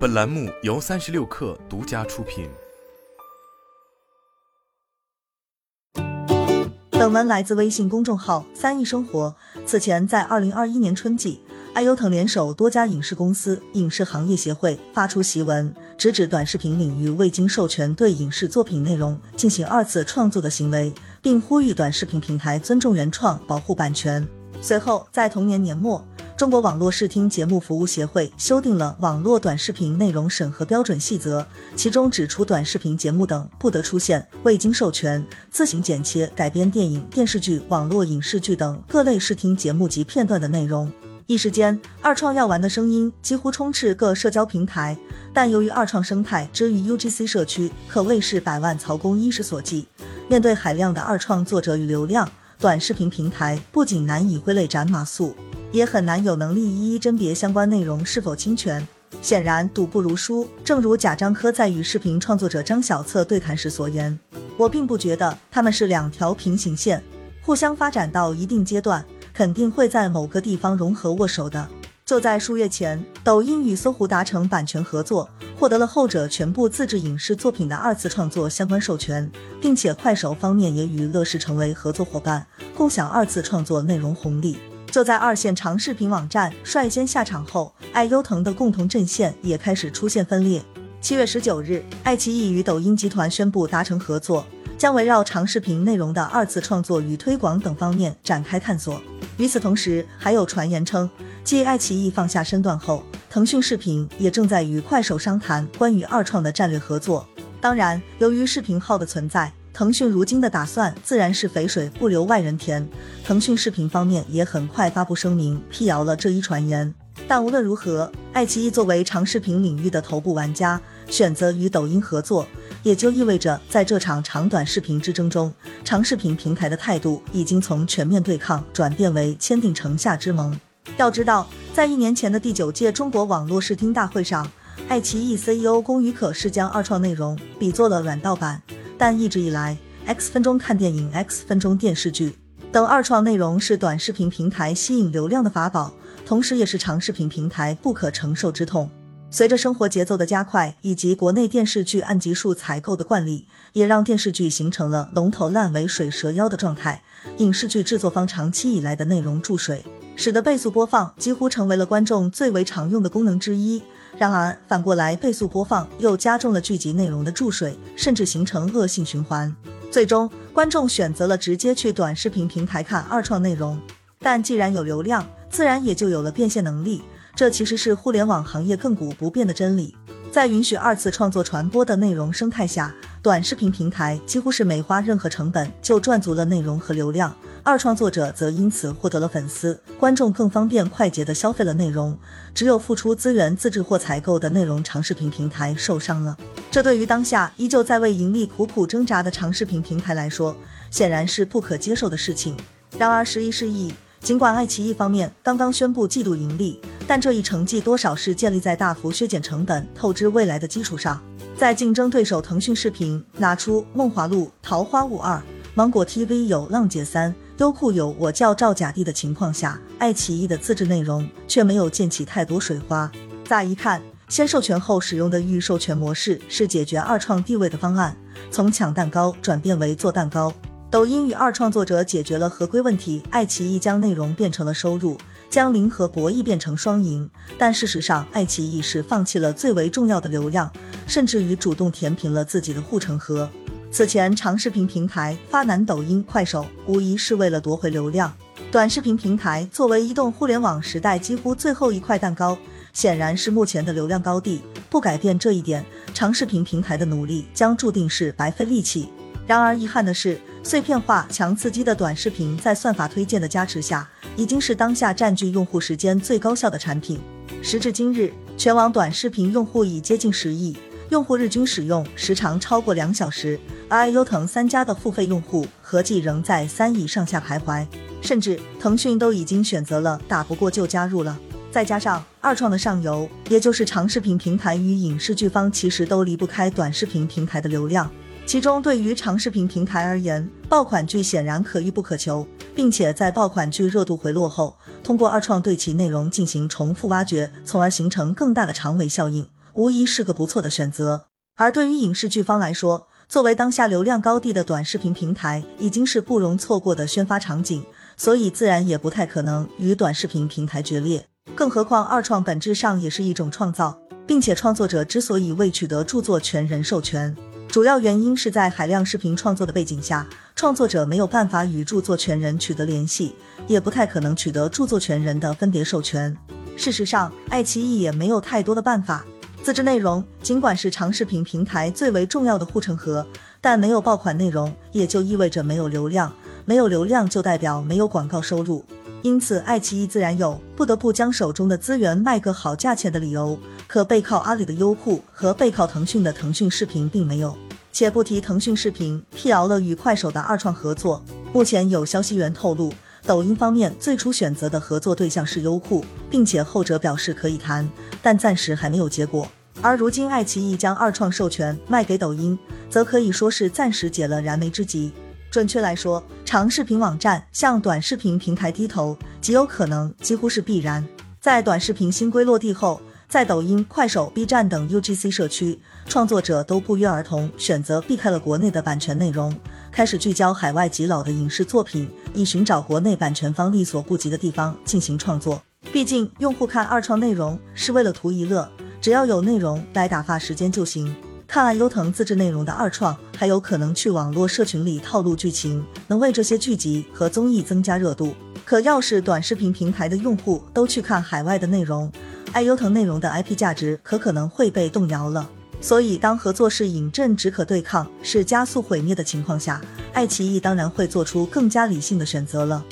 本栏目由三十六氪独家出品。本文来自微信公众号“三亿生活”。此前，在二零二一年春季，爱优腾联手多家影视公司、影视行业协会发出檄文，直指短视频领域未经授权对影视作品内容进行二次创作的行为，并呼吁短视频平台尊重原创、保护版权。随后，在同年年末，中国网络视听节目服务协会修订了网络短视频内容审核标准细则，其中指出，短视频节目等不得出现未经授权、自行剪切、改编电影、电视剧、网络影视剧等各类视听节目及片段的内容。一时间，二创要玩的声音几乎充斥各社交平台，但由于二创生态之于 UGC 社区可谓是百万曹公一时所寄，面对海量的二创作者与流量，短视频平台不仅难以挥泪斩马谡。也很难有能力一一甄别相关内容是否侵权。显然，赌不如输。正如贾樟柯在与视频创作者张小策对谈时所言：“我并不觉得他们是两条平行线，互相发展到一定阶段，肯定会在某个地方融合握手的。”就在数月前，抖音与搜狐达成版权合作，获得了后者全部自制影视作品的二次创作相关授权，并且快手方面也与乐视成为合作伙伴，共享二次创作内容红利。就在二线长视频网站率先下场后，爱优腾的共同阵线也开始出现分裂。七月十九日，爱奇艺与抖音集团宣布达成合作，将围绕长视频内容的二次创作与推广等方面展开探索。与此同时，还有传言称，继爱奇艺放下身段后，腾讯视频也正在与快手商谈关于二创的战略合作。当然，由于视频号的存在。腾讯如今的打算自然是肥水不流外人田，腾讯视频方面也很快发布声明辟谣了这一传言。但无论如何，爱奇艺作为长视频领域的头部玩家，选择与抖音合作，也就意味着在这场长短视频之争中，长视频平台的态度已经从全面对抗转变为签订城下之盟。要知道，在一年前的第九届中国网络视听大会上，爱奇艺 CEO 龚宇可是将二创内容比作了软盗版。但一直以来，X 分钟看电影、X 分钟电视剧等二创内容是短视频平台吸引流量的法宝，同时也是长视频平台不可承受之痛。随着生活节奏的加快，以及国内电视剧按集数采购的惯例，也让电视剧形成了龙头烂尾、水蛇腰的状态。影视剧制作方长期以来的内容注水，使得倍速播放几乎成为了观众最为常用的功能之一。然而，反过来，倍速播放又加重了剧集内容的注水，甚至形成恶性循环。最终，观众选择了直接去短视频平台看二创内容。但既然有流量，自然也就有了变现能力。这其实是互联网行业亘古不变的真理。在允许二次创作传播的内容生态下，短视频平台几乎是没花任何成本就赚足了内容和流量。二创作者则因此获得了粉丝，观众更方便快捷的消费了内容。只有付出资源自制或采购的内容长视频平台受伤了。这对于当下依旧在为盈利苦苦挣扎的长视频平台来说，显然是不可接受的事情。然而时移世易，尽管爱奇艺方面刚刚宣布季度盈利，但这一成绩多少是建立在大幅削减成本、透支未来的基础上。在竞争对手腾讯视频拿出《梦华录》《桃花坞二》，芒果 TV 有《浪姐三》。优酷有我叫赵甲第的情况下，爱奇艺的自制内容却没有溅起太多水花。乍一看，先授权后使用的预授权模式是解决二创地位的方案，从抢蛋糕转变为做蛋糕。抖音与二创作者解决了合规问题，爱奇艺将内容变成了收入，将零和博弈变成双赢。但事实上，爱奇艺是放弃了最为重要的流量，甚至于主动填平了自己的护城河。此前，长视频平台发难抖音、快手，无疑是为了夺回流量。短视频平台作为移动互联网时代几乎最后一块蛋糕，显然是目前的流量高地。不改变这一点，长视频平台的努力将注定是白费力气。然而，遗憾的是，碎片化、强刺激的短视频在算法推荐的加持下，已经是当下占据用户时间最高效的产品。时至今日，全网短视频用户已接近十亿。用户日均使用时长超过两小时，而爱优腾三家的付费用户合计仍在三亿上下徘徊，甚至腾讯都已经选择了打不过就加入了。再加上二创的上游，也就是长视频平台与影视剧方，其实都离不开短视频平台的流量。其中对于长视频平台而言，爆款剧显然可遇不可求，并且在爆款剧热度回落后，通过二创对其内容进行重复挖掘，从而形成更大的长尾效应。无疑是个不错的选择。而对于影视剧方来说，作为当下流量高地的短视频平台，已经是不容错过的宣发场景，所以自然也不太可能与短视频平台决裂。更何况二创本质上也是一种创造，并且创作者之所以未取得著作权人授权，主要原因是在海量视频创作的背景下，创作者没有办法与著作权人取得联系，也不太可能取得著作权人的分别授权。事实上，爱奇艺也没有太多的办法。自制内容尽管是长视频平台最为重要的护城河，但没有爆款内容也就意味着没有流量，没有流量就代表没有广告收入。因此，爱奇艺自然有不得不将手中的资源卖个好价钱的理由。可背靠阿里的优酷和背靠腾讯的腾讯视频并没有。且不提腾讯视频辟谣了与快手的二创合作，目前有消息源透露，抖音方面最初选择的合作对象是优酷，并且后者表示可以谈。但暂时还没有结果。而如今，爱奇艺将二创授权卖给抖音，则可以说是暂时解了燃眉之急。准确来说，长视频网站向短视频平台低头，极有可能，几乎是必然。在短视频新规落地后，在抖音、快手、B 站等 UGC 社区，创作者都不约而同选择避开了国内的版权内容，开始聚焦海外极老的影视作品，以寻找国内版权方力所不及的地方进行创作。毕竟，用户看二创内容是为了图一乐，只要有内容来打发时间就行。看爱优腾自制内容的二创，还有可能去网络社群里套路剧情，能为这些剧集和综艺增加热度。可要是短视频平台的用户都去看海外的内容，爱优腾内容的 IP 价值可可能会被动摇了。所以，当合作是饮鸩止渴对抗，是加速毁灭的情况下，爱奇艺当然会做出更加理性的选择了。